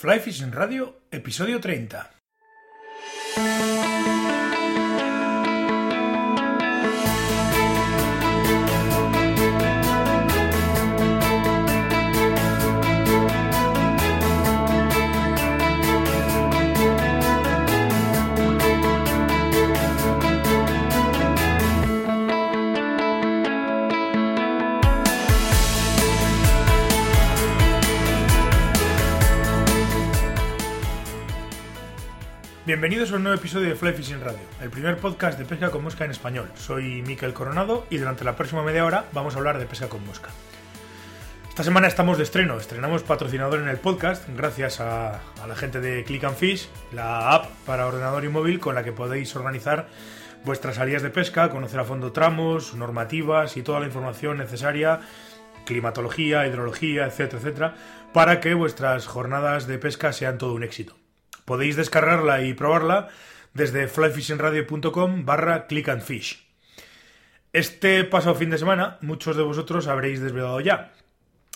Fly Fishing Radio, episodio 30. Bienvenidos a un nuevo episodio de Fly Fishing Radio, el primer podcast de pesca con mosca en español. Soy Miquel Coronado y durante la próxima media hora vamos a hablar de pesca con mosca. Esta semana estamos de estreno, estrenamos patrocinador en el podcast gracias a, a la gente de Click and Fish, la app para ordenador y móvil con la que podéis organizar vuestras salidas de pesca, conocer a fondo tramos, normativas y toda la información necesaria, climatología, hidrología, etcétera, etcétera, para que vuestras jornadas de pesca sean todo un éxito. Podéis descargarla y probarla desde flyfishingradio.com barra click and fish. Este pasado fin de semana muchos de vosotros habréis desvelado ya.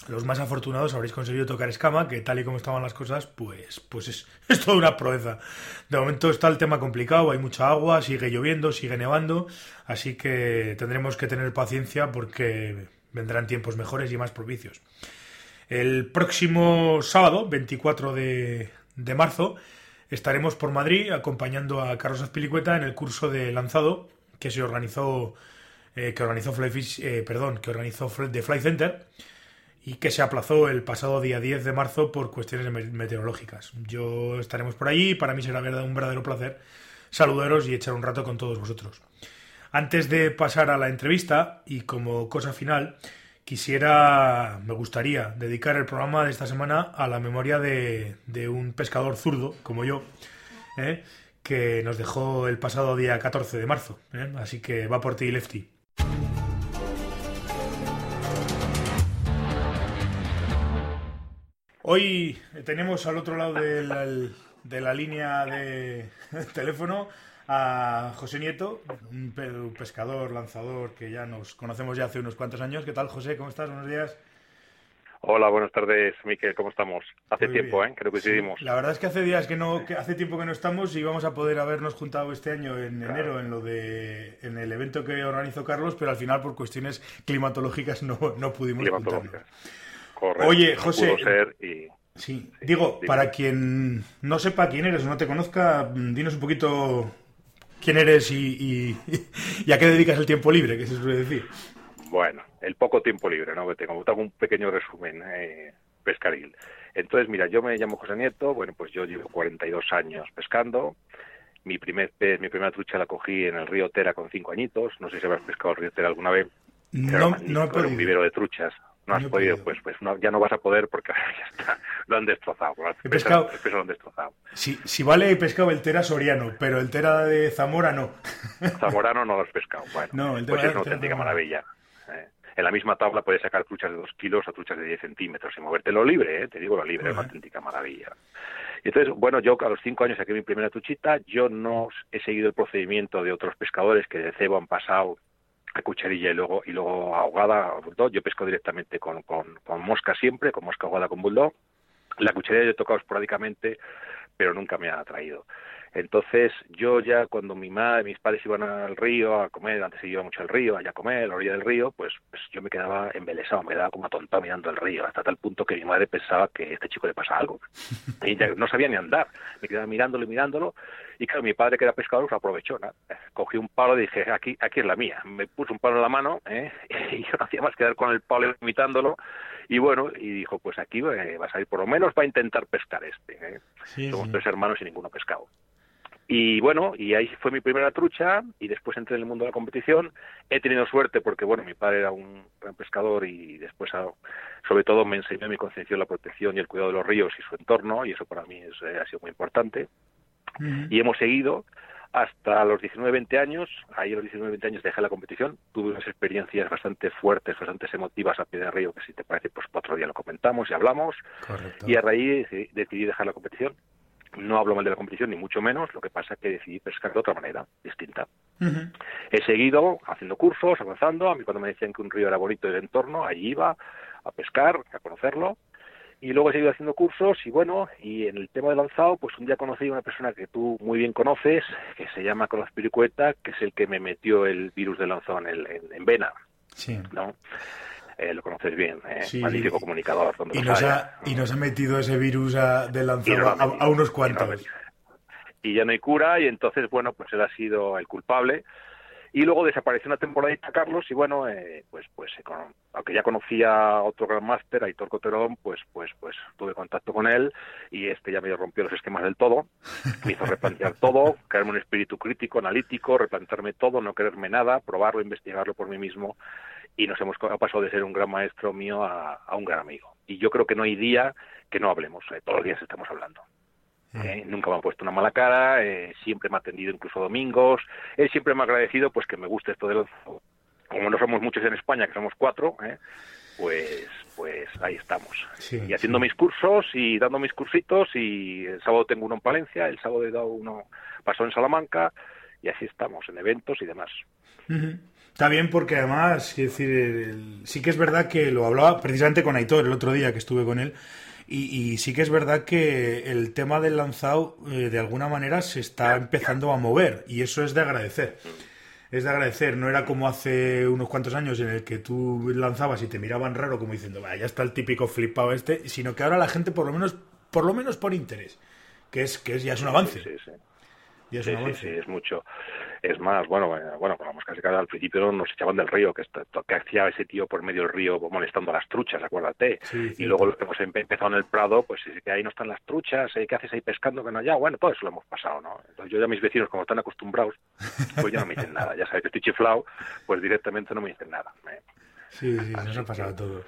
Los más afortunados habréis conseguido tocar escama, que tal y como estaban las cosas, pues, pues es, es toda una proeza. De momento está el tema complicado, hay mucha agua, sigue lloviendo, sigue nevando, así que tendremos que tener paciencia porque vendrán tiempos mejores y más propicios. El próximo sábado, 24 de, de marzo, estaremos por Madrid acompañando a Carlos Azpilicueta en el curso de lanzado que se organizó eh, que organizó Flyfish, eh, perdón, que organizó The Fly Center y que se aplazó el pasado día 10 de marzo por cuestiones meteorológicas. Yo estaremos por allí y para mí será un verdadero placer saludaros y echar un rato con todos vosotros. Antes de pasar a la entrevista y como cosa final, quisiera, me gustaría dedicar el programa de esta semana a la memoria de, un pescador zurdo como yo, ¿eh? que nos dejó el pasado día 14 de marzo. ¿eh? Así que va por ti, Lefty. Hoy tenemos al otro lado de la, de la línea de teléfono a José Nieto, un pescador, lanzador que ya nos conocemos ya hace unos cuantos años. ¿Qué tal, José? ¿Cómo estás? Buenos días. Hola, buenas tardes, Miquel. ¿Cómo estamos? Hace Muy tiempo, bien. ¿eh? Creo que coincidimos. Sí, la verdad es que hace días que no, que hace tiempo que no estamos y vamos a poder habernos juntado este año en Claro. enero en lo de, en el evento que organizó Carlos, pero al final por cuestiones climatológicas no, no pudimos juntarnos. Correcto. Oye, No José, pudo ser y... Sí, Sí, digo, dime. para quien no sepa quién eres o no te conozca, dinos un poquito quién eres y, y- y a qué dedicas el tiempo libre, que se suele decir. Bueno, el poco tiempo libre, ¿no? Que tengo. Te hago un pequeño resumen eh, pescaril. Entonces, mira, yo me llamo José Nieto. Bueno, pues yo llevo 42 años pescando. Mi primer pez, mi primera trucha la cogí en el río Tera con cinco añitos. No sé si habrás pescado el río Tera alguna vez. Era No, no he era un podido. vivero de truchas. No has No podido, podido. pues, pues no, ya no vas a poder porque ya está, lo han destrozado. He pesas- pescado- lo han destrozado. Si, si vale, pescado el Tera Soriano, pero el Tera de Zamora no. Zamorano no lo has pescado. Bueno, No, el pues es una auténtica maravilla. eh. En la misma tabla puedes sacar truchas de 2 kilos o truchas de 10 centímetros y movértelo libre, eh, te digo lo libre, es una auténtica maravilla. Y entonces, bueno, yo a los 5 años saqué mi primera truchita, yo no he seguido el procedimiento de otros pescadores que de cebo han pasado a cucharilla y luego y luego ahogada bulldog. Yo pesco directamente con, con, con mosca siempre, con mosca ahogada con bulldog. La cucharilla yo he tocado esporádicamente, pero nunca me ha atraído. Entonces, yo ya cuando mi madre, mis padres iban al río a comer, antes se iba mucho al río, allá a comer, a la orilla del río, pues, pues yo me quedaba embelesado, me quedaba como atontado mirando el río, hasta tal punto que mi madre pensaba que a este chico le pasa algo. Y ya no sabía ni andar, me quedaba mirándolo y mirándolo, y claro, mi padre que era pescador, se aprovechó, ¿no? Cogí un palo y dije, aquí, aquí es la mía. Me puso un palo en la mano, ¿eh? y yo no hacía más que dar con el palo imitándolo, y bueno, y dijo, pues aquí eh, va a salir, por lo menos va a intentar pescar este. ¿eh? Sí, Somos sí. tres hermanos y ninguno pescado. Y bueno, y ahí fue mi primera trucha y después entré en el mundo de la competición. He tenido suerte porque, bueno, mi padre era un gran pescador y después, ah, sobre todo, me enseñó mi conciencia la protección y el cuidado de los ríos y su entorno y eso para mí es, eh, ha sido muy importante. Y hemos seguido hasta los 19-20 años. Ahí a los 19-20 años dejé la competición. Tuve unas experiencias bastante fuertes, bastante emotivas a pie de río, que si te parece, pues otro día lo comentamos y hablamos. Correcto. Y a raíz decidí dejar la competición. No hablo mal de la competición, ni mucho menos. Lo que pasa es que decidí pescar de otra manera, distinta. Ujú. He seguido haciendo cursos, avanzando. A mí cuando me decían que un río era bonito el entorno, allí iba a pescar, a conocerlo. y luego he seguido haciendo cursos y bueno, y en el tema de lanzado, pues un día conocí a una persona que tú muy bien conoces, que se llama Carlos Piricueta, que es el que me metió el virus del lanzado en, el, en, vena. Sí. ¿no? Eh, lo conoces bien, eh, magnífico comunicador. y, nos ha, y nos ha metido ese virus a, del lanzado a, unos cuantos. Y, ya no hay cura y entonces, bueno, pues él ha sido el culpable y luego desapareció una temporadita Carlos y bueno eh, pues pues eh, aunque ya conocía a otro gran máster Aitor Coterón pues pues pues tuve contacto con él y este ya me rompió los esquemas del todo. Me hizo replantear todo crearme un espíritu crítico analítico replantearme todo no quererme nada probarlo investigarlo por mí mismo y nos hemos pasado de ser un gran maestro mío a, un gran amigo. Y yo creo que no hay día que no hablemos eh, todos los días estamos hablando eh, nunca me ha puesto una mala cara, eh, siempre me ha atendido incluso domingos, él siempre me ha agradecido pues que me guste esto de los... Como no somos muchos en España, que somos cuatro, eh, pues pues ahí estamos. y haciendo mis cursos y dando mis cursitos y el sábado tengo uno en Palencia, el sábado he dado uno, pasó en Salamanca y así estamos, en eventos y demás. Está bien porque además, decir, sí que es verdad que lo hablaba precisamente con Aitor el otro día que estuve con él, y, sí que es verdad que el tema del lanzado eh, de alguna manera se está empezando a mover y eso es de agradecer. Es de agradecer, no era como hace unos cuantos años en el que tú lanzabas y te miraban raro como diciendo, vaya, ya está el típico flipado este, sino que ahora la gente por lo menos por lo menos por interés, que es que es, ya es un avance. Sí, sí. Sí, es mucho. Es más, bueno, eh, bueno, con la mosca al principio nos echaban del río, que, que hacía ese tío por medio del río molestando a las truchas, acuérdate. y luego lo que hemos empezado en el Prado, pues es que ahí no están las truchas, eh, ¿qué haces ahí pescando que no allá? Bueno, todo eso lo hemos pasado, ¿no? Entonces yo ya mis vecinos, como están acostumbrados, pues ya no me dicen nada. Ya sabes que estoy chiflado, pues directamente no me dicen nada. ¿eh? Sí, sí, nos ha pasado todo.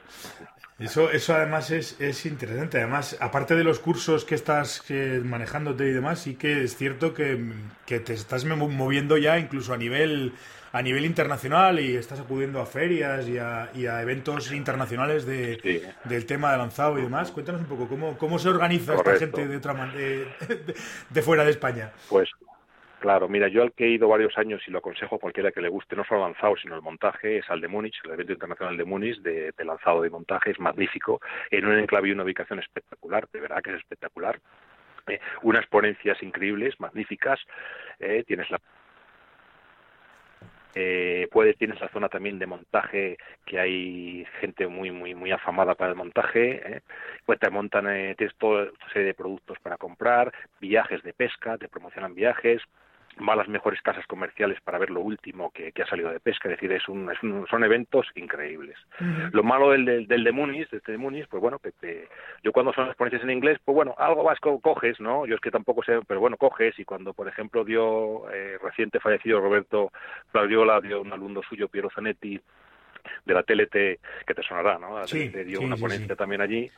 Eso, eso además es, es, interesante. Además, aparte de los cursos que estás manejándote y demás, sí que es cierto que, te estás moviendo ya incluso a nivel a nivel internacional y estás acudiendo a ferias y a, y a eventos internacionales de, del tema de lanzado y demás. Cuéntanos un poco cómo, cómo se organiza esta gente de, otra de, de, fuera de España. Pues Claro, mira, yo al que he ido varios años y lo aconsejo a cualquiera que le guste no solo lanzado, sino el montaje, es al de Múnich, el evento internacional de Múnich de, lanzado de montaje, es magnífico, en un enclave y una ubicación espectacular, de verdad que es espectacular. Eh, unas ponencias increíbles, magníficas, eh, tienes la eh, puedes tienes la zona también de montaje que hay gente muy muy muy afamada para el montaje eh. pues te montan eh, tienes toda serie de productos para comprar viajes de pesca te promocionan viajes va a las mejores casas comerciales para ver lo último que, ha salido de pesca, es decir, es un, son eventos increíbles. Lo malo del, del, del de Muniz, de este de Muniz, pues bueno, que yo cuando son las ponencias en inglés, pues bueno, algo vasco coges, ¿no? Yo es que tampoco sé, pero bueno, coges y cuando, por ejemplo, dio eh, reciente fallecido Roberto Flaviola, dio un alumno suyo, Piero Zanetti, de la TLT, que te sonará, ¿no? sí, dio una ponencia también allí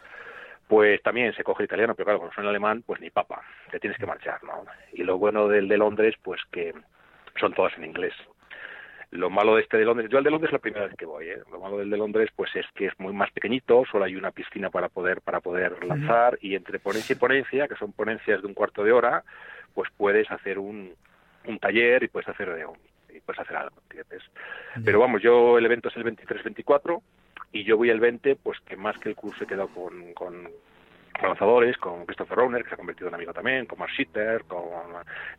pues también se coge el italiano, pero claro, cuando son alemán, pues ni papa, te tienes que marchar, ¿no? Y lo bueno del de Londres, pues que son todas en inglés. Lo malo de este de Londres, yo al de Londres es la primera vez que voy, ¿eh? Lo malo del de Londres, pues es que es muy más pequeñito, solo hay una piscina para poder para poder lanzar y entre ponencia y ponencia, que son ponencias de un cuarto de hora, pues puedes hacer un, un taller y puedes hacer y puedes hacer algo, ¿entiendes? Pero vamos, yo el evento es el 23-24 y yo voy el 20, pues que más que el curso he quedado con, con lanzadores, con Christopher Rowner, que se ha convertido en amigo también, con Mark Schitter, con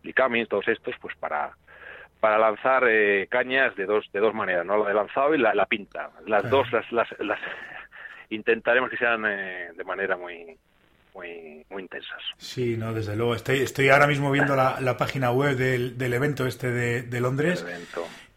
Lee Cummings, todos estos, pues para para lanzar eh, cañas de dos de dos maneras, no la de lanzado y la, la pinta. Las dos las, las, las, intentaremos que sean eh, de manera muy muy, muy intensas. Sí, no, desde luego. Estoy, estoy ahora mismo viendo la, la página web del, del evento este de, de Londres.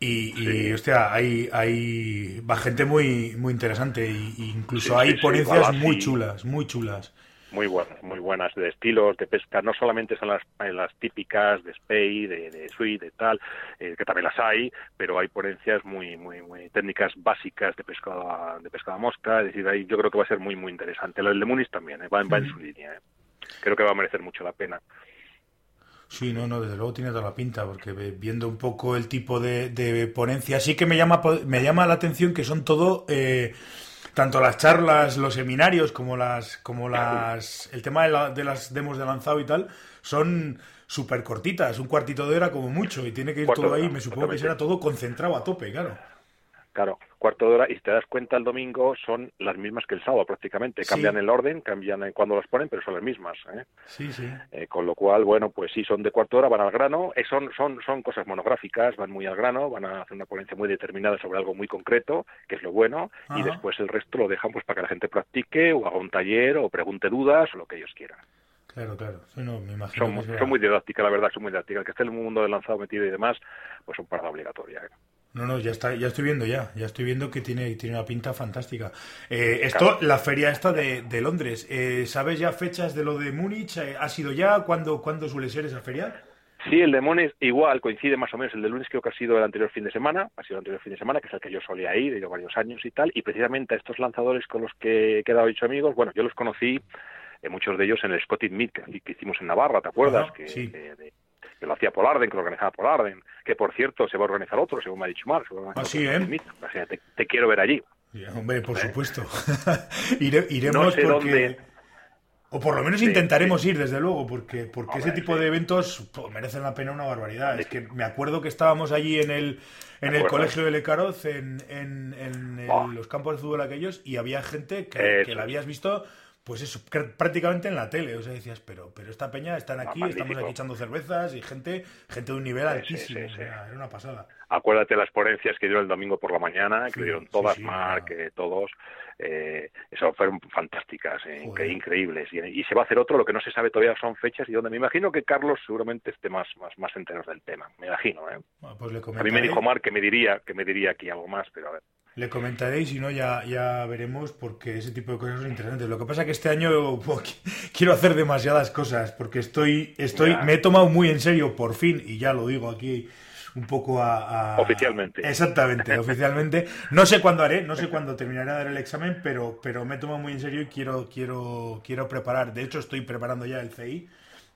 Y, y hostia, hay, hay va gente muy, muy interesante. Y, incluso hay ponencias muy chulas, muy chulas muy buenas, muy buenas de estilos de pesca. No solamente son las, las típicas de Spey, de, de Sweet, de tal, eh, que también las hay, pero hay ponencias muy, muy, muy técnicas básicas de pescada, de pescada mosca. Es decir, ahí yo creo que va a ser muy, muy interesante. El de Munis también, eh, va, en su línea. Eh. Creo que va a merecer mucho la pena. Sí, no, no, desde luego tiene toda la pinta, porque viendo un poco el tipo de, de ponencia, sí que me llama, me llama la atención que son todo eh, tanto las charlas, los seminarios, como las, como las, el tema de, de las demos de lanzado y tal, son súper cortitas, un cuartito de hora como mucho, y tiene que ir todo ahí, me supongo que será todo concentrado a tope, claro. Claro, cuarto de hora y si te das cuenta el domingo son las mismas que el sábado prácticamente. Cambian el orden, cambian cuando las ponen, pero son las mismas. ¿eh? Sí, sí. Eh, con lo cual, bueno, pues sí, son de cuarto de hora, van al grano. Eh, son, son, son cosas monográficas, van muy al grano, van a hacer una ponencia muy determinada sobre algo muy concreto, que es lo bueno, y después el resto lo dejan pues para que la gente practique o haga un taller o pregunte dudas o lo que ellos quieran. Claro, claro. no, me imagino son, muy didácticas, la verdad, son muy didácticas. El que esté en el mundo del lanzado metido y demás, pues son parada obligatoria. ¿eh? No, no, ya está, ya estoy viendo ya, ya estoy viendo que tiene, tiene una pinta fantástica. Eh, esto, la feria esta de, de Londres, eh, ¿sabes ya fechas de lo de Múnich? Eh, ¿Ha sido ya? ¿Cuándo, ¿Cuándo suele ser esa feria? Sí, el de Múnich igual, coincide más o menos. El de lunes creo que ha sido el anterior fin de semana, ha sido el anterior fin de semana, que es el que yo solía ir, he ido varios años y tal, y precisamente a estos lanzadores con los que he quedado hecho amigos, bueno, yo los conocí, muchos de ellos en el Scottish Meet que, hicimos en Navarra, ¿te acuerdas? que, sí que lo hacía Polarden, que lo organizaba Polarden, que por cierto se va a organizar otro, según me ha dicho Mar. Ah, sí, ¿eh? te, quiero ver allí. hombre, por ¿Eh? supuesto. iremos porque... O por lo menos intentaremos ir, desde luego, porque, porque ese tipo de eventos pues, merecen la pena una barbaridad. Es que me acuerdo que estábamos allí en el, en el colegio de Lecaroz, en, en, en los campos de fútbol aquellos, y había gente que, que la habías visto pues eso, prácticamente en la tele. O sea, decías, pero, pero esta peña están aquí, estamos aquí echando cervezas y gente, gente de un nivel altísimo. era una pasada. Acuérdate las ponencias que dieron el domingo por la mañana, que dieron todas, Mar, que todos. Eh, eso fueron fantásticas, eh, increíbles. Y, se va a hacer otro, lo que no se sabe todavía son fechas y donde me imagino que Carlos seguramente esté más, más, más entero del tema. Me imagino, ¿eh? pues a mí me dijo Mar que me diría, que me diría aquí algo más, pero a ver. Le comentaré y si no ya, ya veremos porque ese tipo de cosas son interesantes. Lo que pasa es que este año quiero hacer demasiadas cosas porque estoy, estoy, me he tomado muy en serio por fin y ya lo digo aquí un poco a, oficialmente. Exactamente, oficialmente. No sé cuándo haré, no sé cuándo terminaré de dar el examen, pero, pero me he tomado muy en serio y quiero, quiero, quiero preparar. De hecho, estoy preparando ya el CI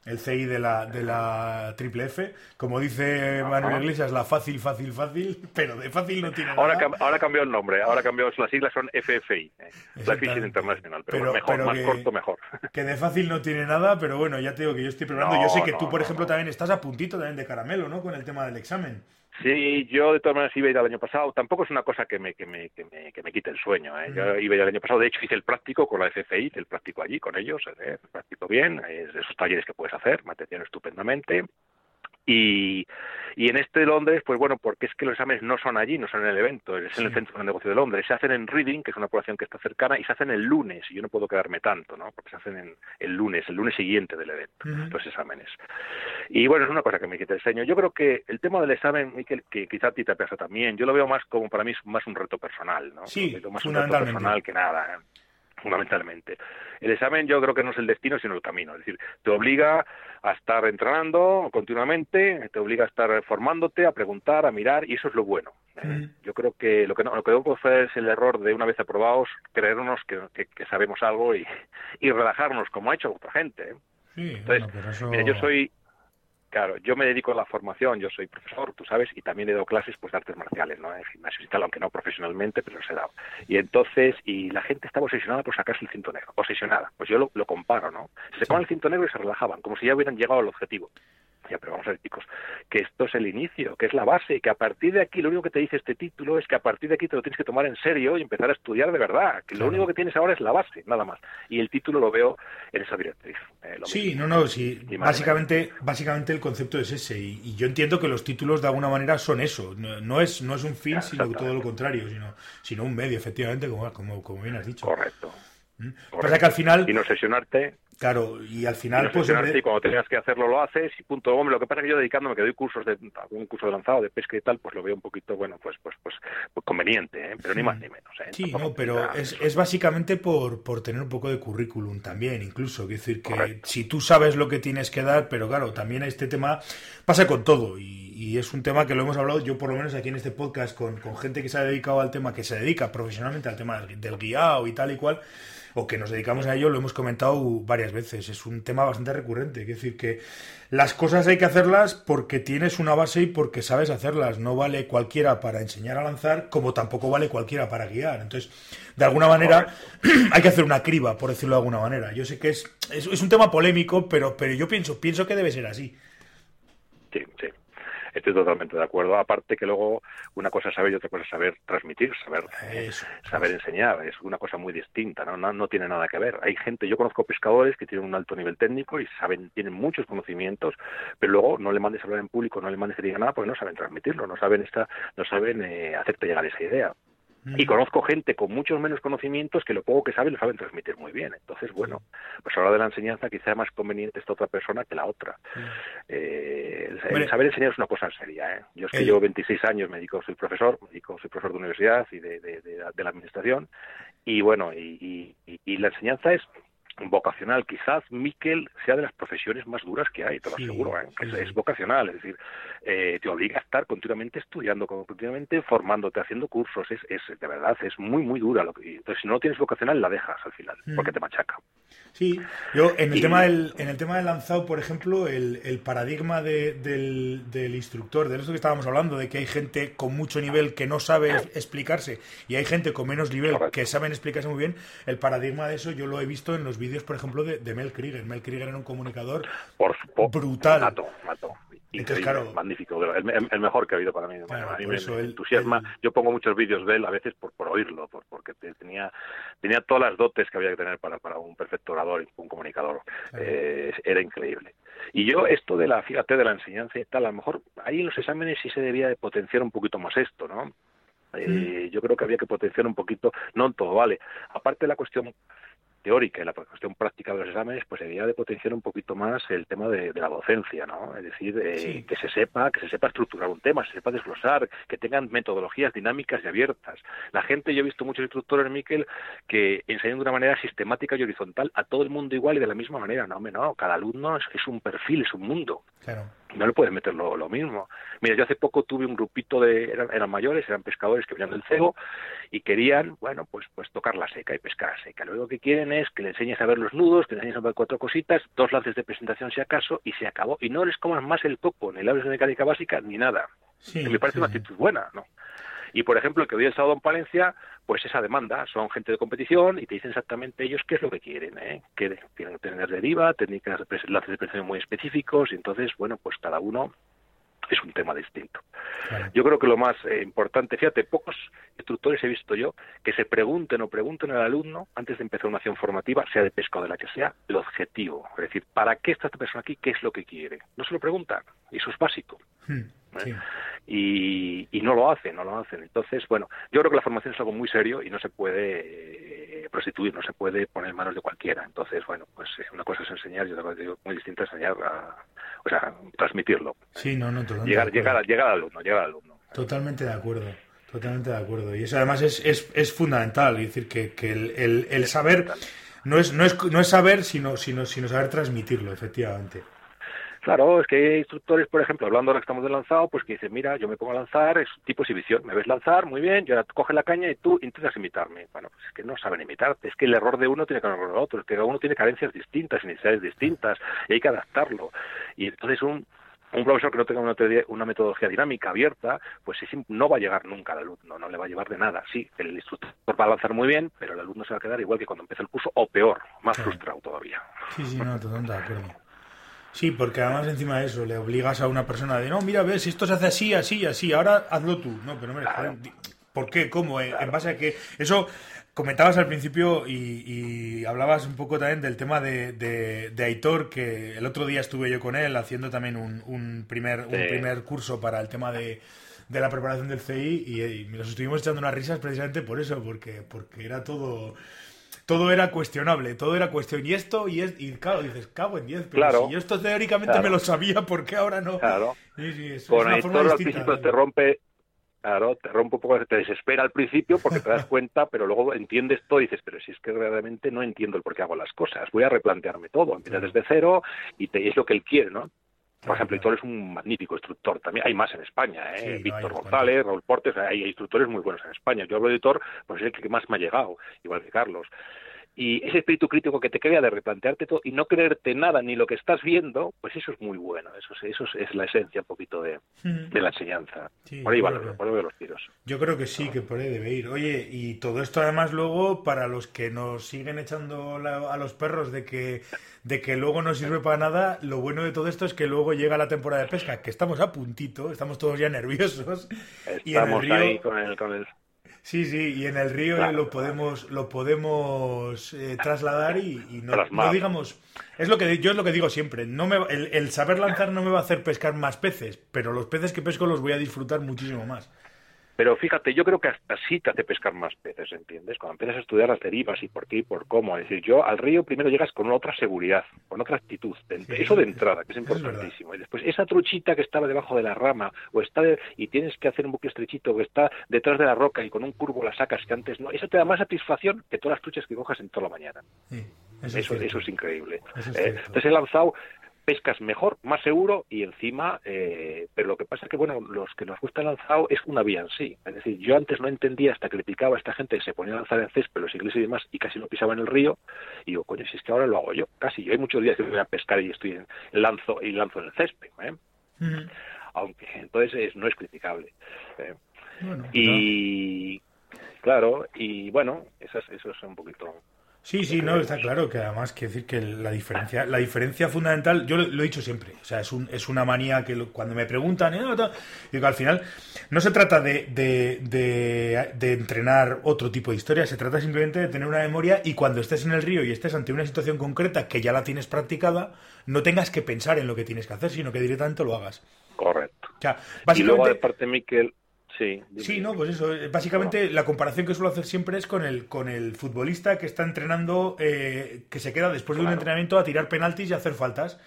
el CI de la, de la triple F. Como dice Manuel Iglesias, la fácil, fácil, fácil, pero de fácil no tiene ahora nada. ahora cambió el nombre, ahora cambió, las siglas son FFI, eh, International, pero, mejor, más corto, mejor. Que de fácil no tiene nada, pero bueno, ya te digo que yo estoy preparando. yo sé que tú, por ejemplo, también estás a puntito también de caramelo, ¿no? Con el tema del examen. Sí, yo de todas maneras iba a ir el año pasado. Tampoco es una cosa que me, que me, que me, que me quite el sueño. ¿eh? Yo iba a ir el año pasado. De hecho, hice el práctico con la FFI, hice el práctico allí con ellos. ¿eh? El práctico bien, es de esos talleres que puedes hacer, me atendieron estupendamente. Y, y en este de Londres, pues bueno, porque es que los exámenes no son allí, no son en el evento, es en el Centro de Negocio de Londres. Se hacen en Reading, que es una población que está cercana, y se hacen el lunes, y yo no puedo quedarme tanto, ¿no? Porque se hacen en el lunes, el lunes siguiente del evento, los exámenes. Y bueno, es una cosa que me quita el sueño. Yo creo que el tema del examen, Miquel, que quizá a ti te pasa también, yo lo veo más como para mí más un reto personal, ¿no? Sí, más un reto personal que nada. ¿eh? Fundamentalmente. El examen yo creo que no es el destino, sino el camino. Es decir, te obliga a estar entrenando continuamente, te obliga a estar formándote, a preguntar, a mirar, y eso es lo bueno. Yo creo que lo que no, lo que no hacer es el error de una vez aprobados, creernos que, que, sabemos algo y, y, relajarnos, como ha hecho otra gente. ¿eh? Entonces, mira, yo soy Claro, yo me dedico a la formación, yo soy profesor, tú sabes, y también he dado clases pues, de artes marciales, ¿no? En gimnasio y tal, aunque no profesionalmente, pero los he dado. Y entonces, y la gente estaba obsesionada por sacarse el cinto negro, obsesionada. Pues yo lo, lo comparo, ¿no? Se sacaban el cinto negro y se relajaban, como si ya hubieran llegado al objetivo. Ya, pero vamos a ver, chicos, que esto es el inicio, que es la base, que a partir de aquí lo único que te dice este título es que a partir de aquí te lo tienes que tomar en serio y empezar a estudiar de verdad, que lo único que tienes ahora es la base, nada más. Y el título lo veo en esa directriz. Eh, sí, no, no, sí. Básicamente, básicamente el concepto es ese. Y, yo entiendo que los títulos de alguna manera son eso. No, es, no es un fin, sino todo lo contrario, sino, sino un medio, efectivamente, como, como, como bien has dicho. Correcto. ¿Mm? Pasa que al final... Y no sesionarte Claro, y al final, pues. Y cuando tengas que hacerlo, lo haces y punto. Hombre, lo que pasa es que yo dedicándome, que doy cursos de algún curso de lanzado, de pesca y tal, pues lo veo un poquito, bueno, pues pues pues, pues conveniente, ¿eh? pero ni más ni menos. ¿eh? Sí, no, pero es, es básicamente por, por tener un poco de currículum también, incluso. Es decir, que si tú sabes lo que tienes que dar, pero claro, también este tema pasa con todo y, y, es un tema que lo hemos hablado yo, por lo menos aquí en este podcast, con, con gente que se ha dedicado al tema, que se dedica profesionalmente al tema del, del guiado y tal y cual o que nos dedicamos a ello, lo hemos comentado varias veces. Es un tema bastante recurrente. Es decir, que las cosas hay que hacerlas porque tienes una base y porque sabes hacerlas. No vale cualquiera para enseñar a lanzar, como tampoco vale cualquiera para guiar. Entonces, de alguna manera, hay que hacer una criba, por decirlo de alguna manera. Yo sé que es, es, un tema polémico, pero, pero yo pienso, pienso que debe ser así. Sí, sí. Estoy totalmente de acuerdo. Aparte que luego una cosa es saber y otra cosa es saber transmitir, saber, saber enseñar. Es una cosa muy distinta, ¿no? ¿no? ¿no? tiene nada que ver. Hay gente, yo conozco pescadores que tienen un alto nivel técnico y saben, tienen muchos conocimientos, pero luego no le mandes a hablar en público, no le mandes a decir nada porque no saben transmitirlo, no saben esta, no saben eh, hacerte llegar esa idea. Y conozco gente con muchos menos conocimientos que lo poco que saben lo saben transmitir muy bien. Entonces, bueno, pues a la hora de la enseñanza quizá es más conveniente esta otra persona que la otra. Eh, el, saber enseñar es una cosa seria. ¿eh? Yo es que llevo 26 años, me dedico, soy profesor, me dedico, soy profesor de universidad y de, de, de, la administración. Y bueno, y, y, y la enseñanza es vocacional. Quizás Miquel sea de las profesiones más duras que hay, te lo aseguro. ¿eh? Es, vocacional, es decir, eh, te obliga a estar continuamente estudiando, continuamente formándote, haciendo cursos. Es, es de verdad, es muy, muy dura. Lo que, entonces, si no tienes vocacional, la dejas al final, mm. porque te machaca. Sí, yo en el, tema del, en el tema del lanzado, por ejemplo, el, el paradigma de, del, del, instructor, de esto que estábamos hablando, de que hay gente con mucho nivel que no sabe explicarse y hay gente con menos nivel que saben explicarse muy bien, el paradigma de eso yo lo he visto en los vídeos, por ejemplo, de, Mel Krieger. Mel Krieger era un comunicador brutal. Mato, mato. Entonces, claro, magnífico, el, mejor que ha habido para mí. a mí me, entusiasma. Yo pongo muchos vídeos de él a veces por, por oírlo, por, porque tenía, tenía todas las dotes que había que tener para, para un perfecto orador y un comunicador. Eh, era increíble. Y yo, esto de la, fíjate, de la enseñanza y tal, a lo mejor ahí en los exámenes sí se debía de potenciar un poquito más esto, ¿no? Eh, yo creo que había que potenciar un poquito, no en todo, vale. Aparte de la cuestión teórica y la cuestión práctica de los exámenes, pues debía de potenciar un poquito más el tema de, la docencia, ¿no? Es decir, eh, que se sepa, que se sepa estructurar un tema, se sepa desglosar, que tengan metodologías dinámicas y abiertas. La gente, yo he visto muchos instructores, Miquel, que enseñan de una manera sistemática y horizontal a todo el mundo igual y de la misma manera. No, hombre, no, cada alumno es, es un perfil, es un mundo. Claro no le puedes meter lo, mismo. Mira, yo hace poco tuve un grupito de, eran, mayores, eran pescadores que venían del cego y querían, bueno, pues pues tocar la seca y pescar a seca. Luego lo que quieren es que le enseñes a ver los nudos, que le enseñes a ver cuatro cositas, dos lances de presentación si acaso, y se acabó. Y no les comas más el coco, ni la de mecánica básica, ni nada. me parece una actitud buena, ¿no? Y, por ejemplo, el que hoy el sábado en Palencia, pues esa demanda, son gente de competición y te dicen exactamente ellos qué es lo que quieren, ¿eh? que tienen que tener deriva, técnicas de lances de presión muy específicos, y entonces, bueno, pues cada uno es un tema distinto. Yo creo que lo más eh, importante, fíjate, pocos instructores he visto yo que se pregunten o pregunten al alumno antes de empezar una acción formativa, sea de pesca o de la que sea, el objetivo. Es decir, ¿para qué está esta persona aquí? ¿Qué es lo que quiere? No se lo preguntan. Y eso es básico. Hmm, ¿eh? y, no lo hacen, no lo hacen. Entonces, bueno, yo creo que la formación es algo muy serio y no se puede eh, prostituir, no se puede poner en manos de cualquiera. Entonces, bueno, pues eh, una cosa es enseñar y otra cosa es muy distinta enseñar a, o sea, transmitirlo. Sí, no, no, llegar, llegar, llegar al alumno, llegar al alumno. Totalmente de acuerdo. Totalmente de acuerdo. Y eso además es, es, es fundamental, es decir, que, que el, el, el saber no es, no es, no es saber, sino, sino, sino saber transmitirlo, efectivamente. Claro, es que hay instructores, por ejemplo, hablando ahora que estamos de lanzado, pues que dicen, mira, yo me pongo a lanzar, es tipo exhibición, me ves lanzar, muy bien, yo ahora coge la caña y tú intentas imitarme. Bueno, pues es que no saben imitarte, es que el error de uno tiene que error de otro, es que cada uno tiene carencias distintas, necesidades distintas, y hay que adaptarlo. Y entonces un, un profesor que no tenga una, metodología dinámica abierta, pues no va a llegar nunca al alumno, no le va a llevar de nada. Sí, el instructor va a lanzar muy bien, pero el alumno se va a quedar igual que cuando empieza el curso, o peor, más frustrado todavía. Sí, sí, no, totalmente de acuerdo. Sí, porque además encima de eso le obligas a una persona de, no, mira, ves, esto se hace así, así, así, ahora hazlo tú. No, pero mira, ¿por qué? ¿Cómo? Eh, ¿En base a que Eso comentabas al principio y, hablabas un poco también del tema de, de, Aitor, que el otro día estuve yo con él haciendo también un, primer, un primer curso para el tema de, de la preparación del CI y, y, nos estuvimos echando unas risas precisamente por eso, porque, porque era todo todo era cuestionable, todo era cuestión. Y esto, y, es, y claro, dices, cago en 10, pero si yo esto teóricamente me lo sabía, ¿por qué ahora no? Claro. Con esto al principio te rompe, claro, te rompe un poco, te desespera al principio porque te das cuenta, pero luego entiendes todo y dices, pero si es que realmente no entiendo el por qué hago las cosas, voy a replantearme todo, empiezas desde cero y, te, es lo que él quiere, ¿no? Por ejemplo, Hitor es un magnífico instructor. También hay más en España, ¿eh? Víctor González, Raúl Portes, hay instructores muy buenos en España. Yo hablo de Hitor, pues es el que más me ha llegado, igual que Carlos. Y ese espíritu crítico que te crea de replantearte todo y no creerte nada ni lo que estás viendo, pues eso es muy bueno. Eso es, eso es, la esencia un poquito de, de la enseñanza. por ahí van los, tiros. Yo creo que sí, que por ahí debe ir. Oye, y todo esto además luego para los que nos siguen echando a los perros de que de que luego no sirve para nada, lo bueno de todo esto es que luego llega la temporada de pesca, que estamos a puntito, estamos todos ya nerviosos. Estamos ahí con el, con el Sí, sí, y en el río lo podemos, lo podemos eh, trasladar y, no, digamos. Es lo que yo es lo que digo siempre. No me, el, saber lanzar no me va a hacer pescar más peces, pero los peces que pesco los voy a disfrutar muchísimo más. Pero fíjate, yo creo que hasta así te hace pescar más peces, ¿entiendes? Cuando empiezas a estudiar las derivas y por qué y por cómo. Es decir, yo al río primero llegas con otra seguridad, con otra actitud. eso de entrada, que es importantísimo. y después esa truchita que estaba debajo de la rama o está y tienes que hacer un bucle estrechito que está detrás de la roca y con un curvo la sacas que antes no. Eso te da más satisfacción que todas las truchas que cojas en toda la mañana. eso, eso, es increíble. Eh, entonces he lanzado pescas mejor, más seguro y encima, eh, pero lo que pasa es que, bueno, los que nos gusta el lanzado es una vía en sí. Es decir, yo antes no entendía hasta que le picaba a esta gente que se ponía a lanzar en césped, los ingleses y demás, y casi no pisaba en el río, y digo, coño, si es que ahora lo hago yo, casi. Yo hay muchos días que voy a pescar y estoy en, lanzo y lanzo en el césped, ¿eh? Aunque, entonces no es criticable. ¿eh? y, claro, y bueno, eso es un poquito Sí, sí, no, está claro que además quiere decir que la diferencia, la diferencia fundamental, yo lo, he dicho siempre, o sea, es, un, es una manía que cuando me preguntan, eh, digo, al final no se trata de, de, de, entrenar otro tipo de historia, se trata simplemente de tener una memoria y cuando estés en el río y estés ante una situación concreta que ya la tienes practicada, no tengas que pensar en lo que tienes que hacer, sino que directamente lo hagas. Correcto. O sea, básicamente... Y luego de parte, Miquel, Sí, sí, no, pues eso. Eh, básicamente la comparación que suelo hacer siempre es con el, con el futbolista que está entrenando, eh, que se queda después de un entrenamiento a tirar penaltis y hacer faltas.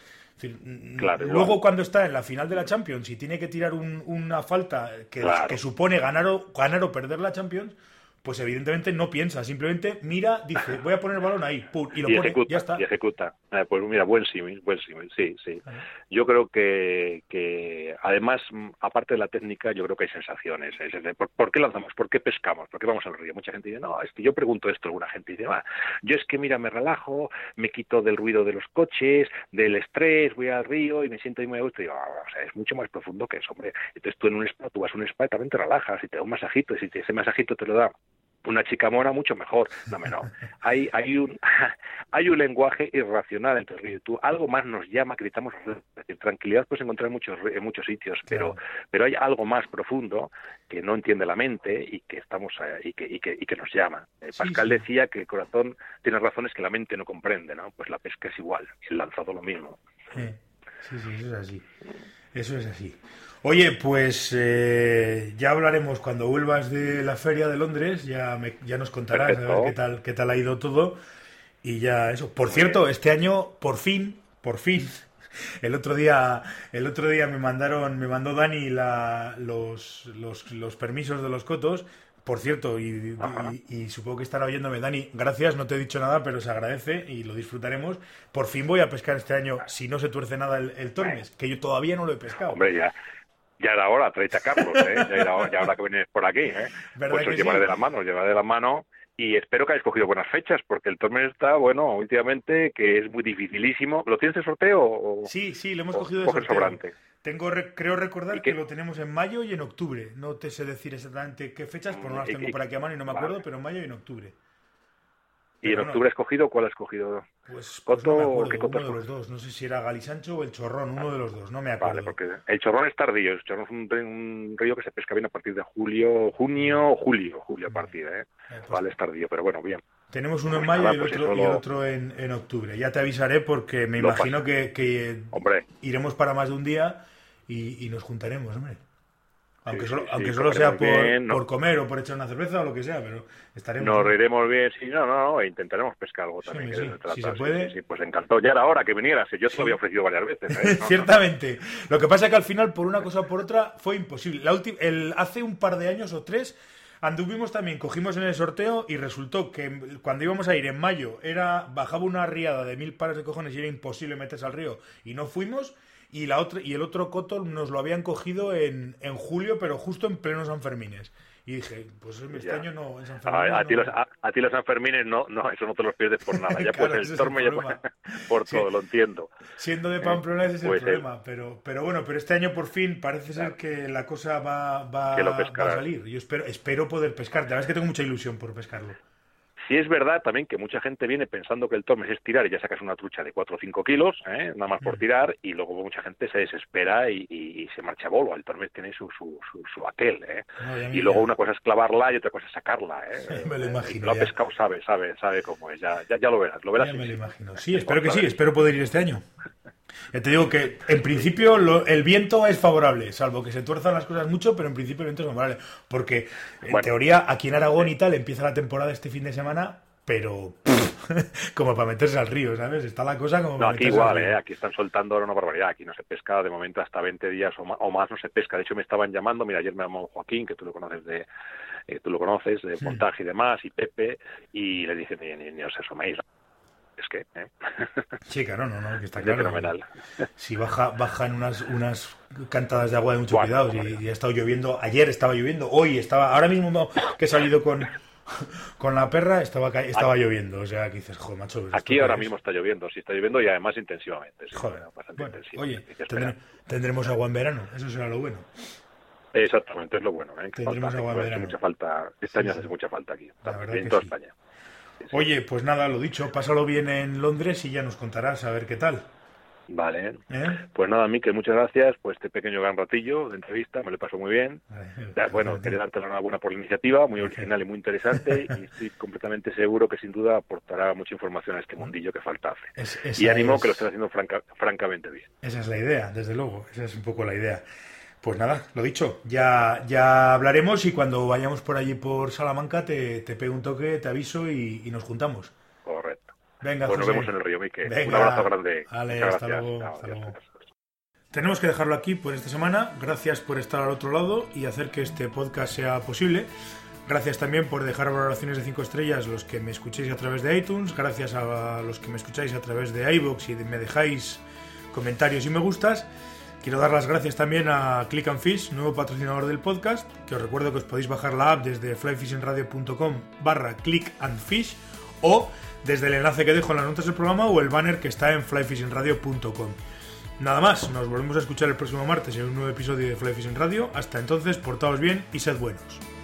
luego cuando está en la final de la Champions y tiene que tirar una falta que, que supone ganar o, ganar o perder la Champions, pues evidentemente no piensa, simplemente mira, dice, voy a poner el balón ahí, y lo pone, ya está. Y ejecuta. Eh, pues mira, buen símil, buen símil, sí, sí. Yo creo que, que, además, aparte de la técnica, yo creo que hay sensaciones. ¿por, qué lanzamos? ¿Por qué pescamos? ¿Por qué vamos al río? Mucha gente dice, no, es que yo pregunto esto, alguna gente dice, va, yo es que mira, me relajo, me quito del ruido de los coches, del estrés, voy al río y me siento muy a gusto. Y digo, ah, o sea, es mucho más profundo que eso, hombre. Entonces tú en un spa, tú vas a un spa y también te relajas y te da un masajito, y si ese masajito te lo da una chica mora mucho mejor. No, no. Hay, hay, un, hay un lenguaje irracional entre el río y tú. Algo más nos llama, gritamos. tranquilidad puedes encontrar en muchos, en muchos sitios, pero, pero hay algo más profundo que no entiende la mente y que estamos eh, y, que, y, que, y que nos llama. Eh, Pascal decía que el corazón tiene razones que la mente no comprende, ¿no? Pues la pesca es igual, el lanzado lo mismo. Sí, sí, eso es así. Eso es así. Oye, pues eh, ya hablaremos cuando vuelvas de la feria de Londres, ya, ya nos contarás a ver qué tal, qué tal ha ido todo. Y ya eso. Por cierto, este año, por fin, por fin, el otro día, el otro día me mandaron, me mandó Dani la, los, los, los permisos de los cotos por cierto, y, supongo que estará oyéndome, Dani, gracias, no te he dicho nada, pero se agradece y lo disfrutaremos. Por fin voy a pescar este año, si no se tuerce nada el, Tormes, que yo todavía no lo he pescado. Hombre, ya, ya era hora, tráete a Carlos, ¿eh? ya, era hora, que vienes por aquí. ¿eh? Pues os llevaré de la mano, llevaré de la mano y espero que hayáis cogido buenas fechas, porque el torneo está, bueno, últimamente que es muy dificilísimo. ¿Lo tienes de sorteo? O, sí, sí, lo hemos cogido de sorteo. Sobrante? Tengo, creo recordar que lo tenemos en mayo y en octubre. No te sé decir exactamente qué fechas, porque no las tengo por aquí a mano y no me acuerdo, pero en mayo y en octubre. ¿Y en octubre has cogido? ¿Cuál has cogido? Pues, pues ¿Coto no ¿qué uno de los dos. No sé si era Galisancho o el Chorrón, uno de los dos, no me acuerdo. Vale, porque el Chorrón es tardío. El Chorrón es un, río que se pesca bien a partir de julio, junio, julio, julio a partir, ¿eh? eh pues vale, es tardío, pero bueno, bien. Tenemos uno en mayo y, el pues otro, y otro en, en, octubre. Ya te avisaré porque me imagino que, que iremos para más de un día y, y nos juntaremos, hombre. Aunque solo, aunque solo sea por, comer o por echar una cerveza o lo que sea, pero estaremos. Nos reiremos bien, sí, no, no, no, e intentaremos pescar algo también. si se puede. Sí, pues encantó. Ya era hora que vinieras, yo te lo había ofrecido varias veces. ¿eh? Ciertamente. Lo que pasa es que al final, por una cosa o por otra, fue imposible. La el, hace un par de años o tres. Anduvimos también, cogimos en el sorteo y resultó que cuando íbamos a ir en mayo era bajaba una riada de mil pares de cojones y era imposible meterse al río y no fuimos y la otra y el otro coto nos lo habían cogido en, en julio, pero justo en pleno San Fermines. Y dije, pues este año no, en San Fermín a ti no- los, a, a ti los Sanfermines no, no, eso no te los pierdes por nada. Ya Claro, pues el torme el ya por Sí. todo, lo entiendo. Siendo de Pamplona ese es Pues, el problema, pero, pero bueno, pero este año por fin parece ser que la cosa va, va, va a salir. Yo espero, espero poder pescar. La verdad es que tengo mucha ilusión por pescarlo. Sí es verdad también que mucha gente viene pensando que el tormes es tirar y ya sacas una trucha de 4 o 5 kilos, ¿eh? nada más por Mm. tirar, y luego mucha gente se desespera y, y- y se marcha a bolo. El tormes tiene su, su, su, su aquel, ¿eh? Y luego una cosa es clavarla y otra cosa es sacarla, ¿eh? Me lo imagino, Lo ha pescado, sabe, sabe, sabe cómo es. Ya, ya, ya lo verás, lo verás. ya sí, me lo imagino. Sí, espero que sí, espero poder ir este año. Ya te digo que en principio lo- el viento es favorable, salvo que se tuerzan las cosas mucho, pero en principio el viento es favorable. Porque en Bueno. teoría aquí en Aragón y tal empieza la temporada este fin de semana, pero como para meterse al río, ¿sabes? Está la cosa como No, para aquí meterse al igual, río. ¿eh? aquí están soltando ahora una barbaridad. Aquí no se pesca de momento hasta 20 días o ma- o más, no se pesca. De hecho, me estaban llamando. Mira, ayer me llamó Joaquín, que tú lo conoces de eh, tú lo conoces, de Sí. montaje y demás, y Pepe, y le dicen, ni, ni, ni os asoméis. Es que, ¿eh? Sí, claro, no, no, que está Es claro. fenomenal. Si baja, bajan unas, unas cantadas de agua de mucho cuidado. Y, y ha estado lloviendo. Ayer estaba lloviendo, hoy estaba. Ahora mismo no, que he salido con, con la perra, estaba, estaba lloviendo. O sea, que dices, joder, macho. pues, ¿esto Aquí ahora mismo está lloviendo, sí está lloviendo y además intensivamente. sí, Joder. bastante Bueno, intensivo. oye, tendremos agua en verano, eso será lo bueno. Exactamente, es lo bueno. ¿eh? Tendremos falta, agua en verano. mucha falta, este Sí, año sí. hace mucha falta aquí, en toda. España. Oye, pues nada, lo dicho, pásalo bien en Londres y ya nos contarás a ver qué tal. Vale, ¿eh? Pues nada, Miquel, muchas gracias por este pequeño gran ratillo de entrevista, me lo paso muy bien. Vale, Bueno, quería darte la enhorabuena por la iniciativa, muy original y muy interesante, y estoy completamente seguro que sin duda aportará mucha información a este mundillo que falta hace. Es- Y ánimo es- que lo estés haciendo franca- francamente bien. Esa es la idea, desde luego, esa es un poco la idea. Pues nada, lo dicho, ya, ya hablaremos y cuando vayamos por allí por Salamanca te, te pego un toque, te aviso y, y nos juntamos. Correcto. Venga, Pues nos vemos en el río, Miquel. Un abrazo grande. Vale, hasta gracias. luego, hasta luego. Tenemos que dejarlo aquí por esta semana. Gracias por estar al otro lado y hacer que este podcast sea posible. Gracias también por dejar valoraciones de 5 estrellas los que me escuchéis a través de iTunes. Gracias a los que me escucháis a través de iVoox y me dejáis comentarios y me gustas. Quiero dar las gracias también a Click and Fish, nuevo patrocinador del podcast, que os recuerdo que os podéis bajar la app desde flyfishingradio.com barra click and fish o desde el enlace que dejo en las notas del programa o el banner que está en flyfishingradio.com. Nada más, nos volvemos a escuchar el próximo martes en un nuevo episodio de Fly Fishing Radio. Hasta entonces, portaos bien y sed buenos.